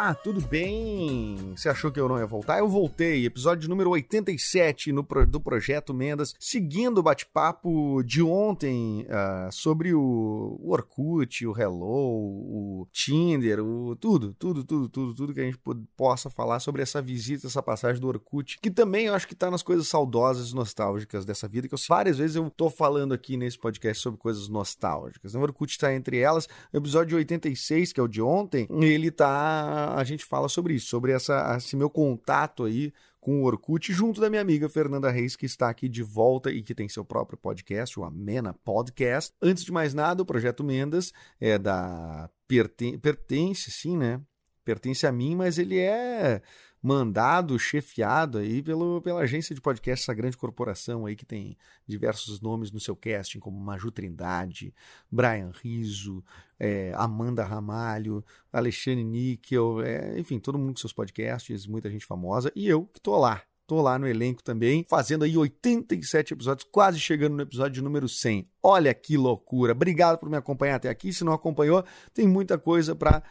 Olá, tudo bem? Você achou que eu não ia voltar? Eu voltei, episódio número 87 no do Projeto Mendas, seguindo o bate-papo de ontem ah, sobre o, o Orkut, o Hello, o Tinder, o tudo, tudo, tudo, tudo, tudo que a gente po- possa falar sobre essa visita, essa passagem do Orkut, que também eu acho que tá nas coisas saudosas e nostálgicas dessa vida, que eu, várias vezes eu tô falando aqui nesse podcast sobre coisas nostálgicas. O Orkut tá entre elas, o episódio 86, que é o de ontem, ele tá. A gente fala sobre isso, sobre essa, esse meu contato aí com o Orkut, junto da minha amiga Fernanda Reis, que está aqui de volta e que tem seu próprio podcast, o Amena Podcast. Antes de mais nada, o Projeto Mendas é da. Perten pertence, sim, né? Pertence a mim, mas ele é mandado, chefiado aí pelo, pela agência de podcast, essa grande corporação aí que tem diversos nomes no seu casting, como Maju Trindade, Brian Riso, é, Amanda Ramalho, Alexandre Níquel, é, enfim, todo mundo com seus podcasts, muita gente famosa, e eu que tô lá. Tô lá no elenco também, fazendo aí 87 episódios, quase chegando no episódio número 100. Olha que loucura! Obrigado por me acompanhar até aqui. Se não acompanhou, tem muita coisa para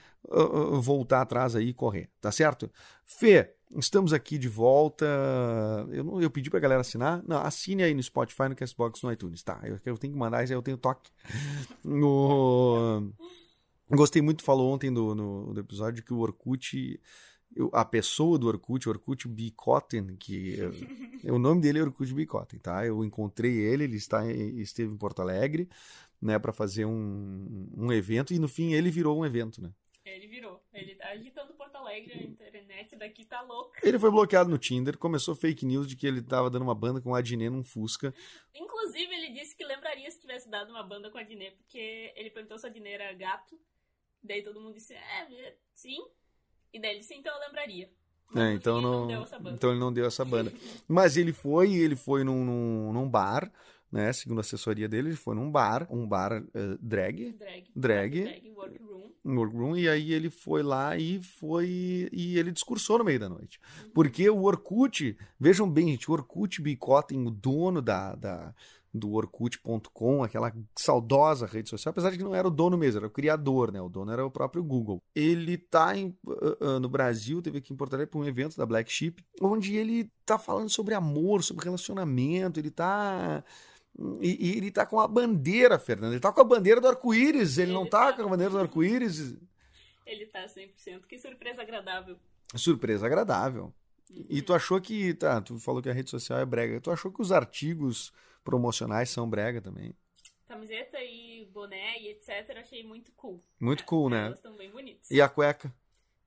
voltar atrás aí e correr, tá certo? Fê, estamos aqui de volta. Eu, não, eu pedi galera assinar. Não, assine aí no Spotify, no Castbox, no iTunes, tá? Eu, eu tenho que mandar, isso aí eu tenho toque. No... Gostei muito, falou ontem do, no, do episódio que o Orkut, eu- a pessoa do Orkut, Orkut Bicotten, que eu- o nome dele é Orkut Bicotten, tá? Eu encontrei ele, ele está, esteve em Porto Alegre, né, para fazer um, um evento e no fim ele virou um evento, né? Ele virou. Ele tá agitando Porto Alegre, a internet daqui tá louca. Ele foi bloqueado no Tinder, começou fake news de que ele tava dando uma banda com o Adnet num Fusca. Inclusive, ele disse que lembraria se tivesse dado uma banda com a Dinê, porque ele perguntou se a Dinê era gato. Daí todo mundo disse, é, sim. E daí ele disse, então eu lembraria. É, então não, banda. então ele não deu essa banda. Mas ele foi, ele foi num, num, num bar, né? Segundo a assessoria dele, ele foi num bar, um bar eh, drag, Drag. Drag. Drag workroom. um workroom, e aí ele foi lá e foi e ele discursou no meio da noite. Porque o Orkut, vejam bem, gente, o Orkut Bicotem, o dono da, da do Orkut.com, aquela saudosa rede social, apesar de que não era o dono mesmo, era o criador, né? O dono era o próprio Google. Ele tá em, ah, no Brasil, teve aqui em Porto Alegre para um evento da Black Sheep, onde ele tá falando sobre amor, sobre relacionamento, ele tá e, e ele tá com a bandeira, Fernando. Ele tá com a bandeira do arco-íris. Ele, não Ele tá tá. com a bandeira do arco-íris. Ele tá 100%. Que surpresa agradável. Surpresa agradável. E Uhum. tu achou que. Tá, tu falou que a rede social é brega. Tu achou que os artigos promocionais são brega também? Camiseta e boné e etc. Achei muito cool. Muito cool, né? Elas estão bem bonitas. E a cueca?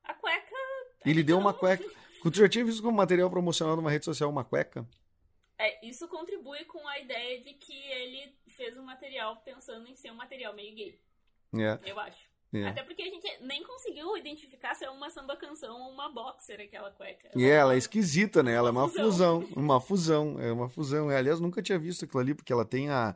A cueca. Ele deu uma não- cueca. Tu já tinha visto como material promocional numa rede social uma cueca? É, isso contribui com a ideia de que ele fez um material pensando em ser um material meio gay, É, eu acho. É. Até porque a gente nem conseguiu identificar se é uma samba canção ou uma boxer aquela cueca. E ela é esquisita, né? Ela é uma fusão. fusão. Uma fusão. É uma fusão. É, Aliás, nunca tinha visto aquilo ali, porque ela tem a,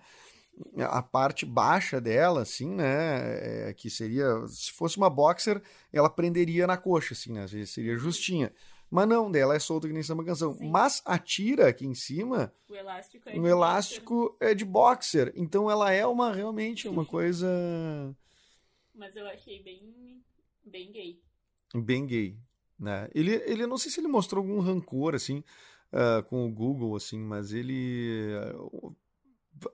a parte baixa dela, assim, né? é, que seria. Se fosse uma boxer, ela prenderia na coxa, assim, né? Seria justinha. Mas não, dela é solta que nem samba canção. Sim. Mas a tira aqui em cima, O elástico é o de boxer. elástico é de boxer. Então ela é uma realmente uma coisa Mas eu achei bem, bem gay. bem gay, né? Ele, ele não sei se ele mostrou algum rancor assim ah, com o Google assim, mas ele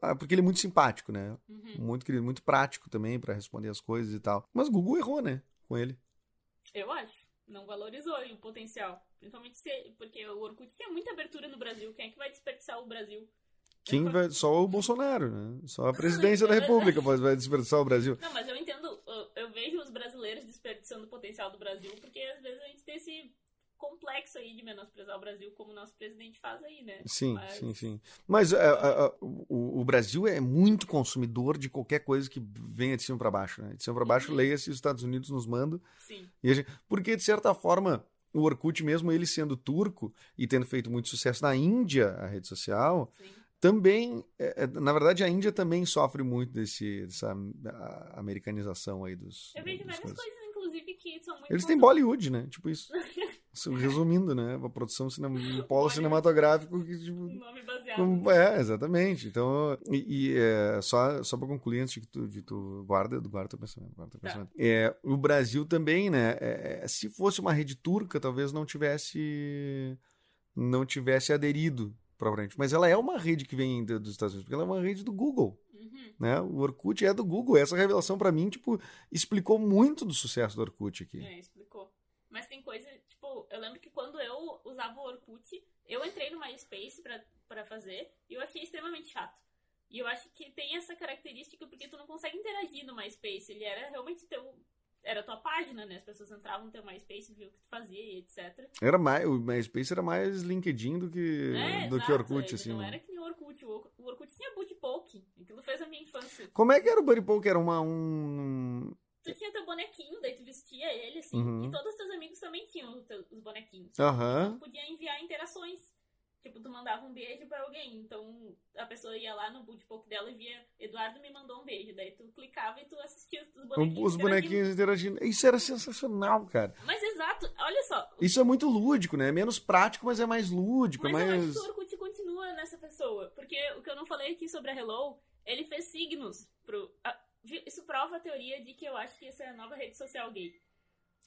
ah, porque ele é muito simpático, né? Uhum. Muito querido, muito prático também para responder as coisas e tal. Mas o Google errou, né? Com ele. Eu acho. Não valorizou o potencial. Principalmente se, porque o Orkut tinha muita abertura no Brasil. Quem é que vai desperdiçar o Brasil? Quem vai só o Bolsonaro, né? Só a presidência da República vai desperdiçar o Brasil. Não, mas eu entendo, eu, eu vejo os brasileiros desperdiçando o potencial do Brasil, porque às vezes a gente tem esse complexo aí de menosprezar o Brasil, como o nosso presidente faz aí, né? Sim, Mas- sim, sim. Mas é, é, é, o, o Brasil é muito consumidor de qualquer coisa que venha de cima para baixo, né? De cima para baixo, Uhum. leia-se os Estados Unidos nos manda. Sim. Gente- porque, de certa forma, o Orkut, mesmo ele sendo turco e tendo feito muito sucesso na Índia, a rede social, Sim. Também, é, é, na verdade, a Índia também sofre muito desse, dessa americanização aí dos. Eu vejo várias coisas. coisas, inclusive, que são muito. Eles têm Bollywood, né? Tipo isso. Resumindo, né? Uma produção cinema, um polo cinematográfico que, tipo, nome baseado. como- é, exatamente. Então, e, e, é, só, só para concluir antes de que tu, de tu guarda, guarda teu pensamento, guarda teu Tá. pensamento. É, o Brasil também, né? é, é, se fosse uma rede turca, talvez não tivesse não tivesse aderido propriamente. Mas ela é uma rede que vem do- dos Estados Unidos, porque ela é uma rede do Google. Uhum. Né? O Orkut é do Google. Essa revelação, para mim, tipo, explicou muito do sucesso do Orkut aqui. É, explicou. Mas tem coisa, tipo, eu lembro que quando eu usava o Orkut, eu entrei no MySpace pra, pra fazer e eu achei extremamente chato. E eu acho que tem essa característica porque tu não consegue interagir no MySpace. Ele era realmente teu. Era a tua página, né? As pessoas entravam no teu MySpace, viam o que tu fazia e etc. Era mais, o MySpace era mais LinkedIn do que, É, do que exato, Orkut, ele assim. Não né? era que nem o Orkut. O Orkut- tinha boot poke. Aquilo fez a minha infância. Como é que era o Buddy Poke? Era uma, um... Tu tinha teu bonequinho, daí tu vestia ele, assim. Uhum. E todos os teus amigos também tinham os, teus- os bonequinhos. Aham. tu podia enviar interações. Tipo, tu mandava um beijo pra alguém. Então, a pessoa ia lá no bootbook dela e via Eduardo me mandou um beijo. Daí tu clicava e tu assistia os bonequinhos. Os bonequinhos interagindo. Isso era sensacional, cara. Mas exato, olha só. Isso é muito lúdico, né? É menos prático, mas é mais lúdico. Mas é eu acho mais... que o Orkut continua nessa pessoa. Porque o que eu não falei aqui sobre a Hello, ele fez signos pro. ah, isso prova a teoria de que eu acho que essa é a nova rede social gay.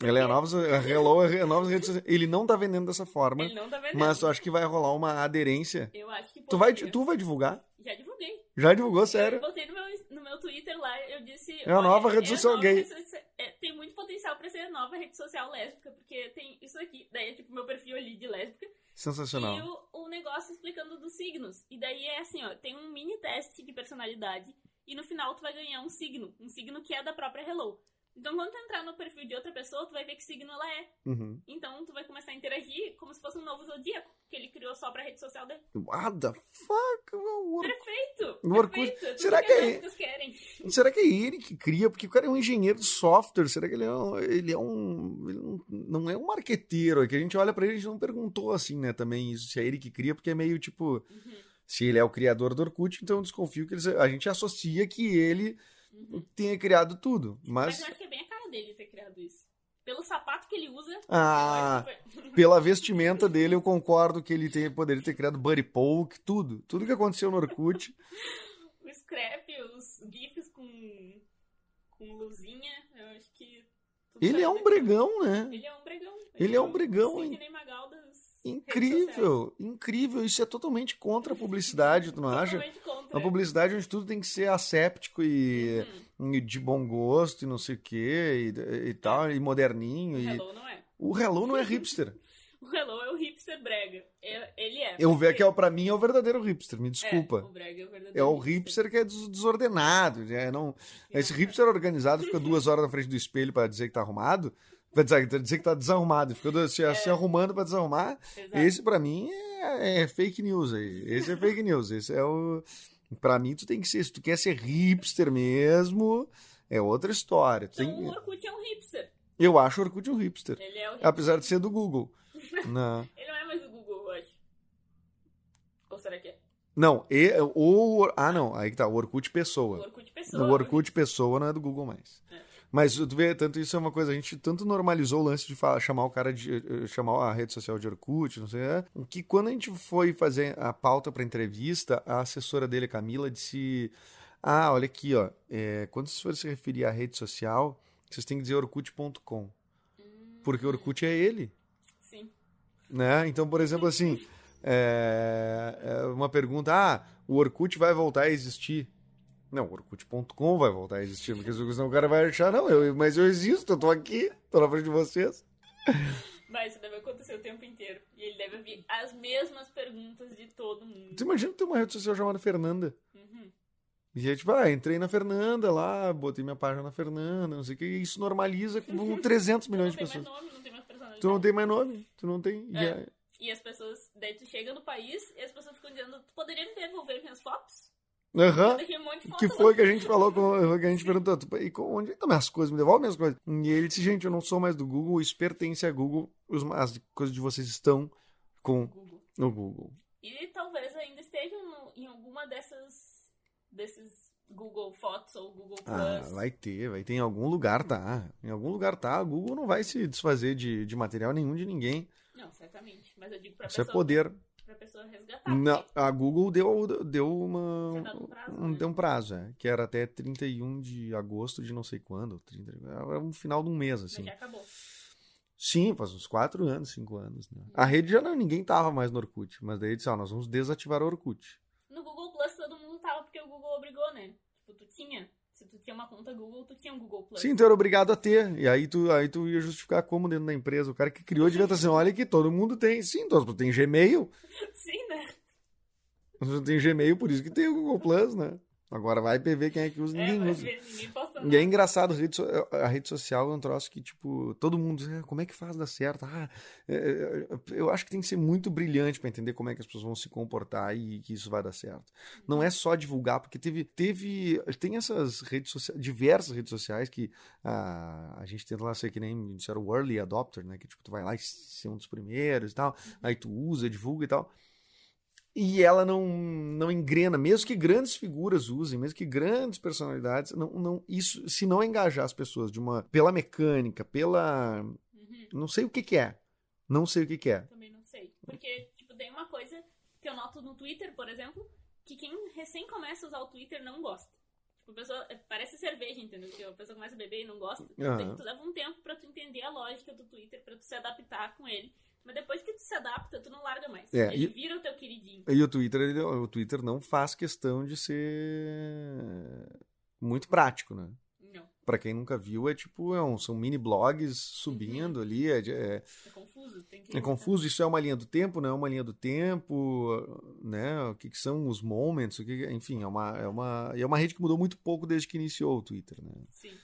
Ela é a nova... A Hello é a nova rede social. Ele não tá vendendo dessa forma, Ele não tá vendo. mas tu acha que vai rolar uma aderência. Eu acho que Tu vai, tu vai divulgar? Já divulguei. Já divulgou, Eu sério? botei no meu, no meu Twitter lá, eu disse. É a nova rede é social nova gay. rede é, tem muito potencial pra ser a nova rede social lésbica, porque tem isso aqui. Daí é tipo meu perfil ali de lésbica. Sensacional. E o, o negócio explicando dos signos. E daí é assim, ó, tem um mini teste de personalidade. E no final tu vai ganhar um signo. Um signo que é da própria Hello. Então quando tu entrar no perfil de outra pessoa, tu vai ver que signo ela é. Uhum. Então tu vai começar a interagir como se fosse um novo zodíaco. Que ele criou só pra rede social dele. What the fuck? O Orkut- Perfeito! Orkut- Perfeito! Será que é- querem. Será que é ele que cria? Porque o cara é um engenheiro de software. Será que ele é um. Ele é um ele não, não é um marqueteiro? É que a gente olha pra ele e a gente não perguntou assim, né? Também isso, se é ele que cria, porque é meio tipo. Uhum, Se ele é o criador do Orkut, então eu desconfio que eles- a gente associa que ele uhum. tenha criado tudo. Mas Mas. eu acho que é bem a cara dele ter criado isso. Pelo sapato que ele usa. Ah, foi- pela vestimenta dele, eu concordo que ele tem, poderia ter criado Buddy Poke, tudo. Tudo que aconteceu no Orkut. o scrap, os gifs com, com luzinha, eu acho que. Ele é um bregão, né? Ele é um bregão. Ele é um bregão, Incrível, incrível. Isso é totalmente contra a publicidade, tu não acha? Totalmente Uma publicidade onde tudo tem que ser asséptico e, Uhum. e de bom gosto e não sei o que e, e tal, e moderninho. O E... Hello não é. O Hello não é hipster. O Hello é o hipster brega. É- Ele é. Eu vejo que é, pra mim é o verdadeiro hipster, me É, desculpa. o brega é o verdadeiro É o hipster que é des- desordenado. É, não... Esse hipster organizado fica duas horas na frente do espelho pra dizer que tá arrumado. Pra dizer, que tá desarrumado. Fica do- se, se arrumando pra desarrumar. Exato. Esse pra mim é, é fake news aí. Esse é fake news. Esse é o. Pra mim, tu tem que ser. Se tu quer ser hipster mesmo, é outra história. Então tem- o Orkut é um hipster. Eu acho o Orkut um hipster. Ele é o hipster. Apesar de ser do Google. Não. Ele não é mais o Google, eu acho. Ou será que é? Não, e, o. Ah, não. Aí que tá. O Orkut O pessoa. Orkut pessoa. O Orkut pessoa não é do Google mais. Mas tu vê, tanto isso é uma coisa, a gente tanto normalizou o lance de fa- chamar o cara de. eh, chamar a rede social de Orkut, não sei, é, que quando a gente foi fazer a pauta pra entrevista, a assessora dele, a Camila, disse: Ah, olha aqui, ó. é, quando vocês forem se referir à rede social, vocês têm que dizer orkut.com. Hum, Porque o Orkut é ele. Sim. Né? Então, por exemplo, assim, é, é uma pergunta: ah, o Orkut vai voltar a existir? Não, Orkut.com vai voltar a existir, porque senão o cara vai achar, não, eu, mas eu existo, eu tô aqui, tô na frente de vocês. Mas isso deve acontecer o tempo inteiro. E ele deve ouvir as mesmas perguntas de todo mundo. Tu imagina ter uma rede social chamada Fernanda. Uhum. E aí, tipo, ah, entrei na Fernanda lá, botei minha página na Fernanda, não sei o que, e isso normaliza com 300 milhões não de tem mais pessoas. nome, não tem mais personalidade. Tu não tem mais nome, tu não tem. e É. é- E as pessoas, daí tu chega no país e as pessoas ficam dizendo, tu poderia me devolver minhas fotos? Um foto Que foi que a gente falou, com, que a gente perguntou, "Tu- e onde estão minhas coisas? Me devolve minhas coisas. E ele disse, gente, eu não sou mais do Google, isso pertence a Google, os- as coisas de vocês estão com Google. no Google. E talvez ainda estejam no- em alguma dessas desses Google Fotos ou Google Plus. Ah, vai ter, vai ter em algum lugar, tá. Em algum lugar tá. A Google não vai se desfazer de, de material nenhum de ninguém. Não, certamente. Mas eu digo pra Isso é pessoa, poder. Pessoa resgatar. Não, a Google deu, deu uma. Um prazo, um, né? deu um prazo, é, que era até 31 de agosto de não sei quando. 30, era um final de um mês, mas assim. já acabou. Sim, faz uns 4 anos, 5 anos. Né? A rede já não, ninguém tava mais no Orkut, mas daí disse, ó, nós vamos desativar o Orkut. No Google Plus todo mundo tava porque o Google obrigou, né? Tipo, tu tinha. Se tu tinha uma conta Google, tu tinha um Google Plus. Sim, tu era obrigado a ter. E aí tu, aí tu ia justificar como dentro da empresa. O cara que criou devia estar assim, olha que todo mundo tem. Sim, todo mundo tem Gmail. Sim, né? Você tem Gmail, por isso que tem o Google Plus, né? Agora vai ver quem é que usa. É, Ninguém usa. ninguém E é engraçado, a rede, so- a rede social é um troço que, tipo, todo mundo diz, "Ah, como é que faz dar certo? Ah, é, é, eu acho que tem que ser muito brilhante para entender como é que as pessoas vão se comportar e que isso vai dar certo. Não é só divulgar, porque teve, teve tem essas redes sociais, diversas redes sociais que ah, a gente tenta lá ser que nem disseram o early adopter, né? Que tipo, tu vai lá e ser um dos primeiros e tal, aí tu usa, divulga e tal. E ela não, não engrena, mesmo que grandes figuras usem, mesmo que grandes personalidades, não, não, isso, se não engajar as pessoas de uma, pela mecânica, pela. Uhum. Não sei o que, que é. Não sei o que, que é. Também não sei. Porque, tipo, tem uma coisa que eu noto no Twitter, por exemplo, que quem recém começa a usar o Twitter não gosta. Tipo, a pessoa. é, Parece cerveja, entendeu? Que a pessoa começa a beber e não gosta. Aham. tem- tu leva um tempo pra tu entender a lógica do Twitter, pra tu se adaptar com ele. Mas depois que tu se adapta, tu não larga mais. É, ele e- vira o teu queridinho. E o Twitter, ele- o Twitter não faz questão de ser muito prático, né? Não. Pra quem nunca viu, é tipo, é um- são mini blogs subindo ali, é, é, É confuso. Tem que É confuso, isso é uma linha do tempo, não é uma linha do tempo, né? O que, que são os moments, o que, que- enfim, é uma, é, uma, é uma rede que mudou muito pouco desde que iniciou o Twitter, né? Sim.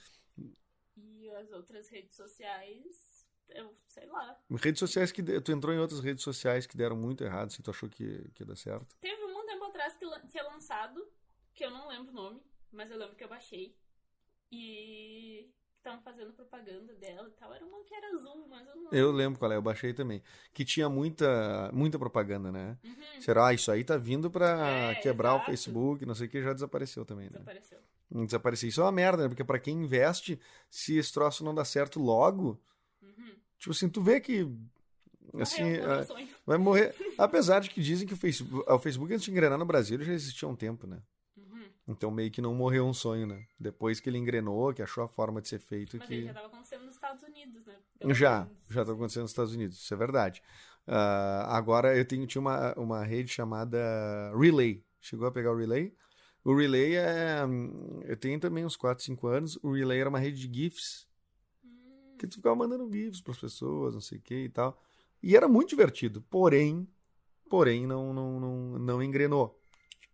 E as outras redes sociais, eu sei lá. Redes sociais que de- tu entrou em outras redes sociais que deram muito errado, se tu achou que, que ia dar certo. Teve um tempo atrás que tinha lançado, que eu não lembro o nome, mas eu lembro que eu baixei. E estavam fazendo propaganda dela e tal. Era uma que era azul, mas eu não Eu lembro qual é, eu baixei também. Que tinha muita, muita propaganda, né? Uhum, Será, ah, isso aí tá vindo pra É, quebrar o exato. Facebook, não sei o que, já desapareceu também, né? desapareceu. Desapareceu. Isso é uma merda, né? Porque pra quem investe, se esse troço não dá certo logo. Tipo assim, tu vê que assim, Morreu, é, vai morrer. Apesar de que dizem que o Facebook, o Facebook antes de engrenar no Brasil ele já existia há um tempo, né? Uhum. Então meio que não morreu um sonho, né? Depois que ele engrenou, que achou a forma de ser feito, Mas ele que já tava acontecendo nos Estados Unidos, né? Pelo já, menos. já tá acontecendo nos Estados Unidos, isso é verdade. Ah, agora eu tenho, tinha uma, uma rede chamada Relay. Chegou a pegar o Relay? O Relay é. Eu tenho também uns 4, 5 anos. O Relay era uma rede de GIFs. Que tu ficava mandando GIFs pras pessoas, não sei o que e tal. E era muito divertido. Porém, porém, não, não, não, não engrenou.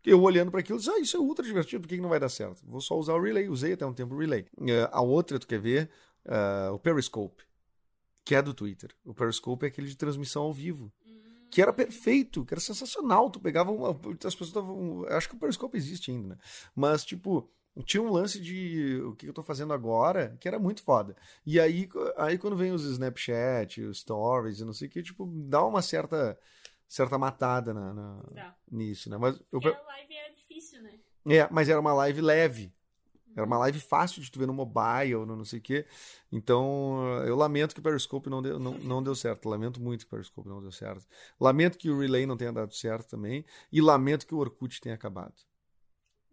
Eu olhando para aquilo, disse, ah, isso é ultra divertido, por que, que não vai dar certo? Vou só usar o Relay, usei até um tempo o Relay. Eh, a outra, tu quer ver, Ah, o Periscope, que é do Twitter. O Periscope é aquele de transmissão ao vivo, hum, que era perfeito, que era sensacional. Tu pegava uma. As pessoas estavam. Acho que o Periscope existe ainda, né? Mas, tipo. Tinha um lance de o que eu tô fazendo agora, que era muito foda. E aí, aí quando vem os Snapchat, os Stories e não sei o que, tipo, dá uma certa, certa matada na, na- Tá. nisso, né? Mas, eu, Porque a live é difícil, né? é, mas era uma live leve. Era uma live fácil de tu ver no mobile, no não sei o quê. Então, eu lamento que o Periscope não deu, não, não deu certo. Lamento muito que o Periscope não deu certo. Lamento que o Relay não tenha dado certo também. E lamento que o Orkut tenha acabado.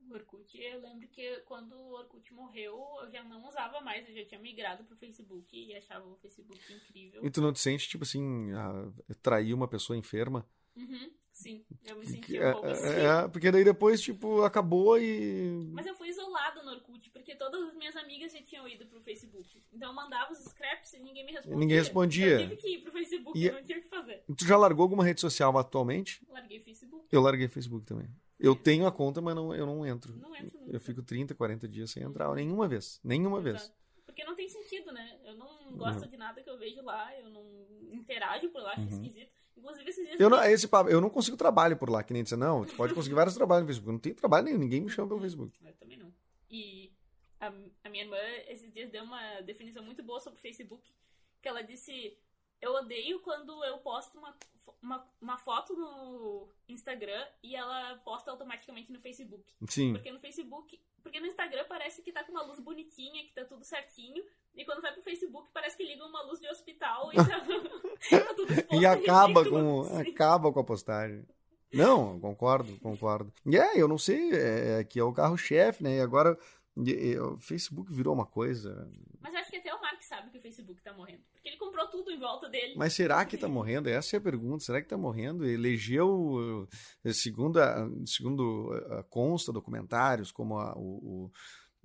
O Orkut, eu lembro que quando o Orkut morreu, eu já não usava mais, eu já tinha migrado pro Facebook e achava o Facebook incrível. E tu não te sente, tipo assim, ah, trair uma pessoa enferma? Uhum, sim, eu me senti é, um pouco assim. é, é, porque daí depois, tipo, acabou e. Mas eu fui isolada no Orkut, porque todas as minhas amigas já tinham ido pro Facebook. Então eu mandava os scraps e ninguém me respondia. Ninguém respondia. Eu tive que ir pro Facebook, E- não tinha o que fazer. Tu já largou alguma rede social atualmente? Larguei Facebook. Eu larguei Facebook também. Eu tenho a conta, mas não, eu não entro. Não entro nunca. Eu fico 30, 40 dias sem entrar nenhuma vez. Nenhuma vez. Exato. Porque não tem sentido, né? Eu não. gosto de nada que eu vejo lá, eu não interajo por lá, acho esquisito. Inclusive, esses dias. Uhum. Eu não, esse papo, eu não consigo trabalho por lá, que nem dizer, não, tu pode conseguir vários trabalhos no Facebook. Eu não tenho trabalho nenhum, ninguém me chama pelo Facebook. Eu também não. E a, a minha irmã, esses dias, deu uma definição muito boa sobre o Facebook, que ela disse: Eu odeio quando eu posto uma, uma, uma foto no Instagram e ela posta automaticamente no Facebook. Sim. Porque no Facebook. Porque no Instagram parece que tá com uma luz bonitinha, que tá tudo certinho. E quando vai pro Facebook, parece que liga uma luz de hospital e tá, tá tudo exposto, E acaba ridículo. com, acaba com a postagem. Não, concordo, concordo. E é, eu não sei, é, é que é o carro-chefe, né? E agora e- o Facebook virou uma coisa. Mas eu acho que até o Mark sabe que o Facebook tá morrendo. Porque ele comprou tudo em volta dele. Mas será que tá morrendo? Essa é a pergunta. Será que tá morrendo? Elegeu, eh, segundo, a, segundo a consta documentários, como a- o,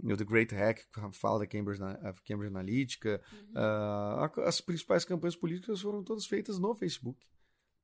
o, The Great Hack, que fala da Cambridge, Cambridge Analytica, Uhum. a- as principais campanhas políticas foram todas feitas no Facebook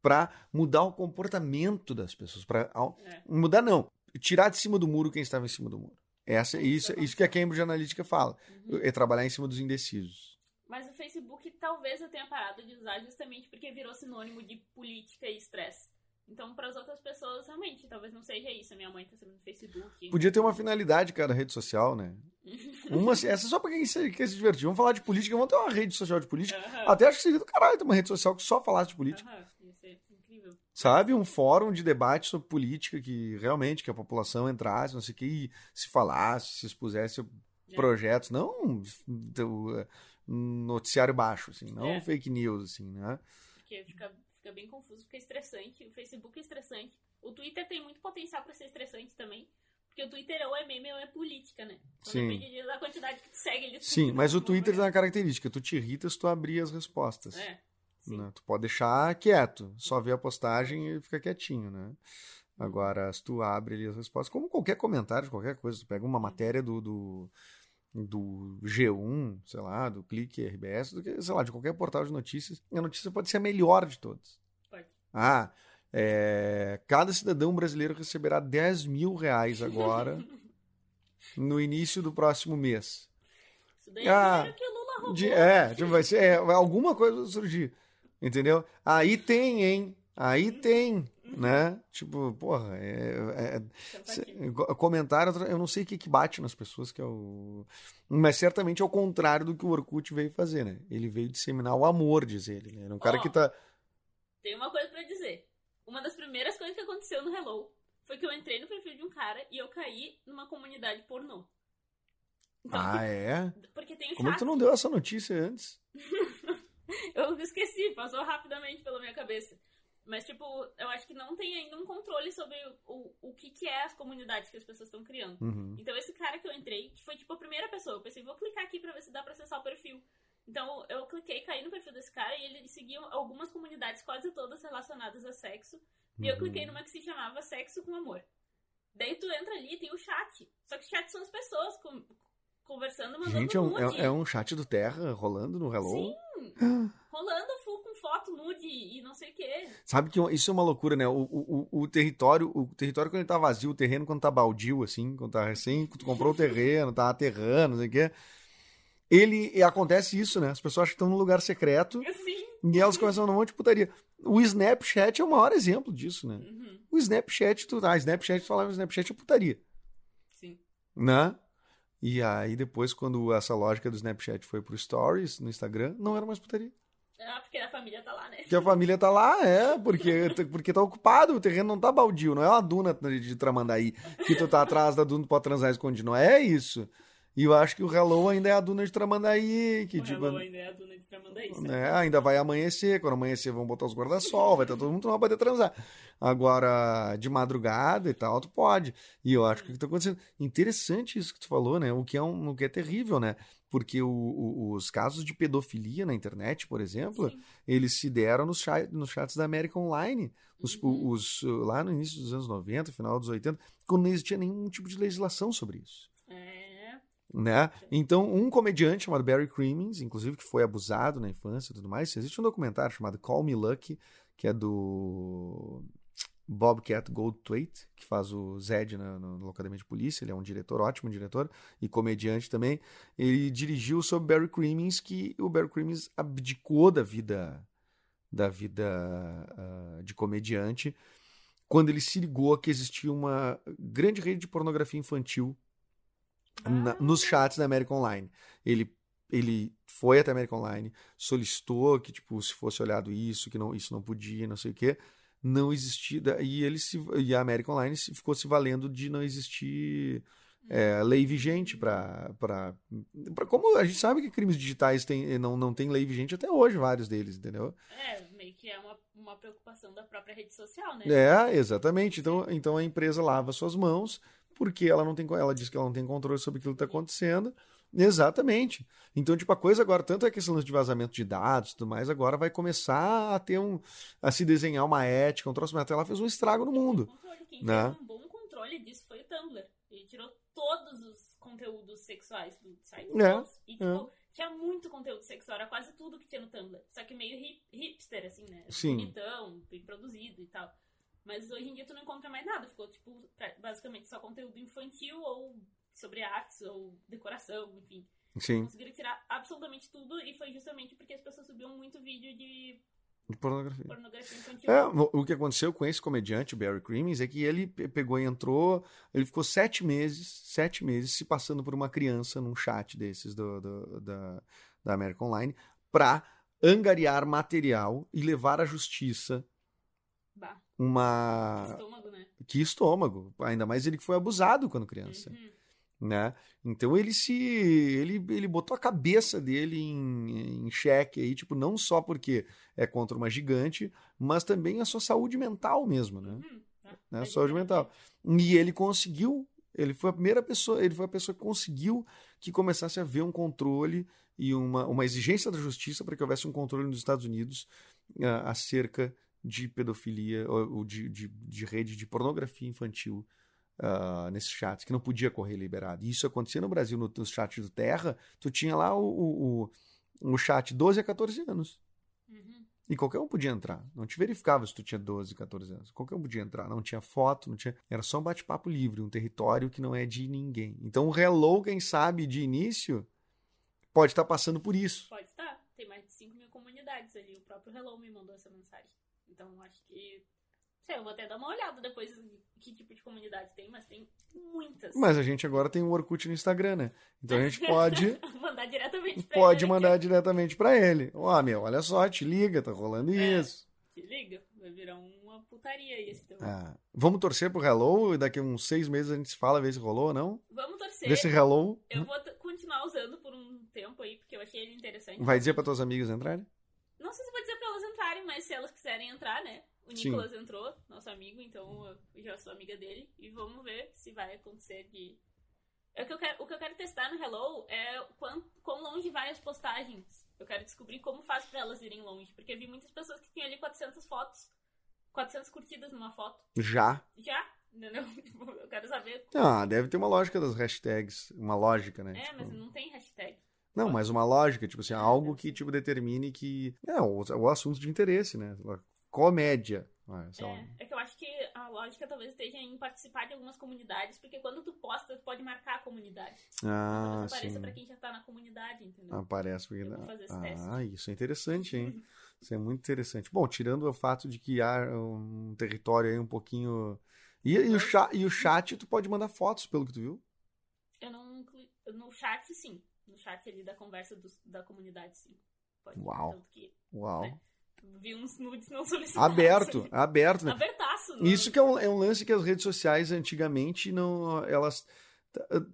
para mudar o comportamento das pessoas, para É. mudar não, tirar de cima do muro quem estava em cima do muro. Essa, Isso isso, é isso que a Cambridge Analytica fala, Uhum. é trabalhar em cima dos indecisos. Mas o Facebook talvez eu tenha parado de usar justamente porque virou sinônimo de política e estresse. Então, para as outras pessoas, realmente, talvez não seja isso. A minha mãe tá sendo no Facebook. Podia ter uma finalidade cada rede social, né? Uma, essa só pra quem se- quer se divertir. Vamos falar de política, vamos ter uma rede social de política. Aham. Até acho que seria do caralho ter uma rede social que só falasse de política. Ser incrível. Sabe? Um fórum de debate sobre política que realmente que a população entrasse, não sei o que, e se falasse, se expusesse É. projetos, não eh, noticiário baixo, assim, não É. fake news, assim, né? Porque fica, fica bem confuso, fica estressante. O Facebook é estressante. O Twitter tem muito potencial para ser estressante também. Porque o Twitter ou é meme ou é política, né? Então Sim. depende da quantidade que tu segue ele. Sim, mas o Twitter tem uma característica, tu te irrita se tu abrir as respostas. É. né? Tu pode deixar quieto, só ver a postagem e fica quietinho, né? Agora, se tu abre ali as respostas, como qualquer comentário qualquer coisa, tu pega uma matéria do, do, do G1, sei lá, do Clique RBS, do que, sei lá, de qualquer portal de notícias, a notícia pode ser a melhor de todas. Pode. Ah, é, cada cidadão brasileiro receberá 10 mil reais agora, no início do próximo mês. Isso daí Ah, é que o Lula roubou. De- é, tipo, vai ser, é, alguma coisa vai surgir. Entendeu? Aí tem, hein? Aí tem, né? Tipo, porra, é, é- cê- co- comentário, eu não sei o que, que bate nas pessoas, que é o. Mas certamente é o contrário do que o Orkut veio fazer, né? Ele veio disseminar o amor, diz ele. Né? Era um cara Ó. que tá. Tem uma coisa pra dizer. Uma das primeiras coisas que aconteceu no Hello foi que eu entrei no perfil de um cara e eu caí numa comunidade pornô. Então, Ah, é? porque tem o Como é tu não deu essa notícia antes? Eu esqueci, passou rapidamente pela minha cabeça. Mas, tipo, eu acho que não tem ainda um controle sobre o, o que, que é as comunidades que as pessoas estão criando. Uhum. Então, esse cara que eu entrei, que foi, tipo, a primeira pessoa, eu pensei, vou clicar aqui pra ver se dá pra acessar o perfil. Então, eu cliquei, caí no perfil desse cara e ele seguia algumas comunidades, quase todas relacionadas a sexo. E eu Uhum. cliquei numa que se chamava Sexo com Amor. Daí tu entra ali e tem o chat. Só que o chat são as pessoas com- conversando, mandando Gente, é um, nude. é, é um chat do Terra rolando no Hello? Sim. Rolando full com foto nude e não sei o que. Sabe que isso é uma loucura, né? O, o, o- território, o território quando ele tá vazio, o terreno quando tá baldio, assim, quando tá recém, tu comprou o terreno, tá aterrando, não sei o quê. Ele, acontece isso, né? As pessoas acham que estão num lugar secreto Assim. e elas começam a um monte de putaria. O Snapchat é o maior exemplo disso, né? Uhum. O Snapchat, tu, ah, Snapchat, tu falava Snapchat é putaria, Sim. né? E aí depois, quando essa lógica do Snapchat foi pro Stories, no Instagram, não era mais putaria. Ah, porque a família tá lá, né? Que a família tá lá, é, porque, porque tá ocupado, o terreno não tá baldio, não é uma duna de Tramandaí que tu tá atrás da duna pode transar escondido, não é isso. E eu acho que o Hello ainda é a duna de Tramandaí, que o tipo, Hello ainda é a dona de Tramandaí. né, ainda vai amanhecer, quando amanhecer vão botar os guarda-sol, vai estar todo mundo não vai poder transar. Agora, de madrugada e tal, tu pode. E eu acho que o que tá acontecendo. Interessante isso que tu falou, né? O que é, um, o que é terrível, né? Porque o- o- os casos de pedofilia na internet, por exemplo, Sim. eles se deram nos, chat, nos chats da América Online. Os, Uhum. os, lá no início dos anos 90, final dos 80, quando não existia nenhum tipo de legislação sobre isso. É. Né? Então, um comediante chamado Barry Crimmins, inclusive que foi abusado na infância e tudo mais, existe um documentário chamado Call Me Lucky, que é do. Bobcat Goldthwait, que faz o Zed na- no, no Academia de Polícia, ele é um diretor, ótimo diretor, e comediante também. Ele dirigiu sobre Barry Crimmins, que o Barry Crimmins abdicou da vida da vida ah, de comediante quando ele se ligou que existia uma grande rede de pornografia infantil na- nos chats da American Online. Ele, ele foi até a American Online, solicitou que tipo se fosse olhado isso, que não isso não podia, não sei o quê. Não existia e ele se e a American Online se- ficou se valendo de não existir é, lei vigente para para como a gente sabe que crimes digitais tem, não não tem lei vigente até hoje vários deles, entendeu? É, meio que é uma, uma preocupação da própria rede social, né? É, exatamente. Então, então a empresa lava suas mãos porque ela não tem, ela diz que ela não tem controle sobre aquilo que está acontecendo. Exatamente. Então, tipo, a coisa agora, tanto é que esse lance de vazamento de dados e tudo mais, agora vai começar a ter um. a se desenhar uma ética, um troço, mas até ela fez um estrago no mundo. Quem Né? fez um bom controle disso foi o Tumblr. Ele tirou todos os conteúdos sexuais do site. É, todos. E, tipo, tinha muito conteúdo sexual. Era quase tudo que tinha no Tumblr. Só que meio hip- hipster, assim, né? Sim. Bonitão, bem produzido e tal. Mas hoje em dia tu não encontra mais nada. Ficou, tipo, basicamente só conteúdo infantil ou sobre artes ou decoração, enfim. Sim. Conseguiram tirar absolutamente tudo e foi justamente porque as pessoas subiam muito vídeo de pornografia. pornografia infantil. É, o que aconteceu com esse comediante, o Barry Crimmins, é que ele pe- pegou e entrou, ele ficou sete meses, sete meses se passando por uma criança num chat desses do, do- da, da American Online pra angariar material e levar à justiça Bah, uma... estômago, né? Que estômago, ainda mais ele que foi abusado quando criança, Uhum. né? Então ele se... ele, ele botou a cabeça dele em, em xeque aí, tipo, não só porque é contra uma gigante, mas também a sua saúde mental mesmo, né? Uhum. Ah, né? Saúde mental. E ele conseguiu, ele foi a primeira pessoa, ele foi a pessoa que conseguiu que começasse a haver um controle e uma, uma exigência da justiça para que houvesse um controle nos Estados Unidos ah, acerca de pedofilia ou, de, de, de rede de pornografia infantil ah, nesses chats, que não podia correr liberado. E isso acontecia no Brasil, no, nos chats do Terra, tu tinha lá o, o, o, o chat 12 a 14 anos. Uhum. E qualquer um podia entrar. Não te verificava se tu tinha 12, 14 anos. Qualquer um podia entrar. Não tinha foto, não tinha. Era só um bate-papo livre, um território que não é de ninguém. Então o Hello, quem sabe, de início, pode estar passando por isso. Pode estar. Tem mais de 5 mil comunidades ali. O próprio Hello me mandou essa mensagem. Então acho que. Sei, eu vou até dar uma olhada depois de que tipo de comunidade tem, mas tem muitas. Mas a gente agora tem o Orkut no Instagram, né? Então a gente pode, mandar diretamente pra pode ele. mandar diretamente para ele. Ó, meu, olha só, te liga, tá rolando É. isso. Te liga, vai virar uma putaria teu. Ah, vamos torcer pro Hello e daqui a uns seis meses a gente se fala, ver se rolou ou não. Vamos torcer. Ver se Hello Eu vou continuar usando por um tempo aí, porque eu achei ele interessante. vai dizer para tuas amigas entrarem. Não sei se vou dizer pra mas se elas quiserem entrar, né? O Sim. Nicolas entrou, nosso amigo, então eu já sou amiga dele. E vamos ver se vai acontecer de. É o, que eu quero, o que eu quero testar no Hello é quão, quão longe vai as postagens. Eu quero descobrir como faz pra elas irem longe. Porque vi muitas pessoas que tinham ali 400 fotos, 400 curtidas numa foto. Já. Já, entendeu? Eu quero saber. Ah, deve ter uma lógica das hashtags. Uma lógica, né? É, Tipo, mas não tem hashtag. Não, mas uma lógica, tipo assim, algo que tipo determine que. É, o, o assunto de interesse, né? Comédia. Ah, lá. É, é que eu acho que a lógica talvez esteja em participar de algumas comunidades, porque quando tu posta, tu pode marcar a comunidade. Ah, Talvez apareça sim. pra quem já tá na comunidade, entendeu? Aparece porque. Eu fazer esse Ah, teste. isso é interessante, hein? Isso é muito interessante. Bom, tirando o fato de que há um território aí um pouquinho. E, e o chat, e o chat, tu pode mandar fotos, pelo que tu viu. Eu não. No chat, sim. Chat ali da conversa da comunidade, sim. Pode. Uau. Tanto que Uau. É. vi uns nudes não solicitados. Aberto, aberto, né? Abertaço. no- Isso que é um, é um lance que as redes sociais antigamente não. Elas.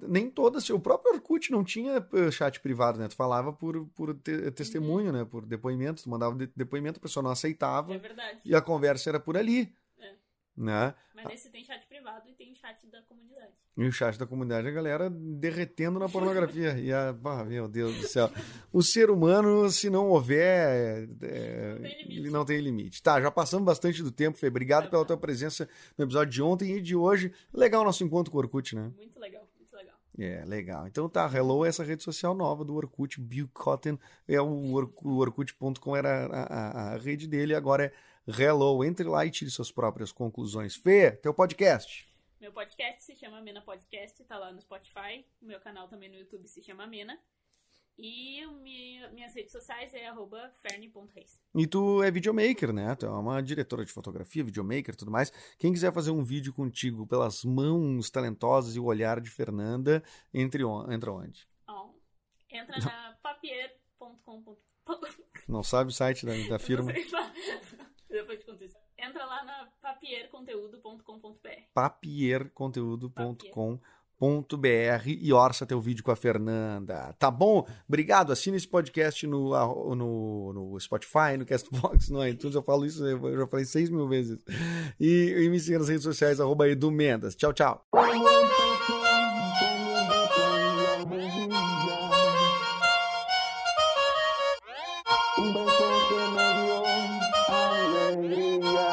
Nem todas. O próprio Orkut não tinha eh, chat privado, né? Tu falava por, por te- testemunho, né? Por depoimento. Tu mandava de- depoimento, a pessoa não aceitava É verdade. e a conversa era por ali. É. Né? Mas nesse tem chat privado e tem chat da comunidade. E o chat da comunidade, a galera derretendo na pornografia. E a, ah, meu Deus do céu. O ser humano, se não houver, é, Não tem limite. ele não tem limite. Tá, já passamos bastante do tempo, Fê. Obrigado pela tua presença no episódio de ontem e de hoje. Legal o nosso encontro com o Orkut, né? Muito legal, muito legal. É, legal. Então tá, Hello é essa rede social nova do Orkut, Bill Cotton, é o, Ork- o Orkut.com era a, a- a rede dele, agora é Hello. Entre lá e tire suas próprias conclusões. Fê, teu podcast. Meu podcast se chama Mena Podcast, tá lá no Spotify. O meu canal também no YouTube se chama Mena. E minhas redes sociais é arroba ferne.reis. E tu é videomaker, né? Tu é uma diretora de fotografia, videomaker e tudo mais. Quem quiser fazer um vídeo contigo pelas mãos talentosas e o olhar de Fernanda, entre on- entra onde? Ó, entra na papier.com. Não sabe o site da, da firma? Entra lá na papierconteúdo.com.br. Papierconteúdo.com.br e orça teu vídeo com a Fernanda. Tá bom? Obrigado. Assina esse podcast no, no, no Spotify, no Castbox, no iTunes. Eu falo isso, eu já falei seis mil vezes. E, e me siga nas redes sociais, arroba edumendas. Tchau, tchau. Um alegría.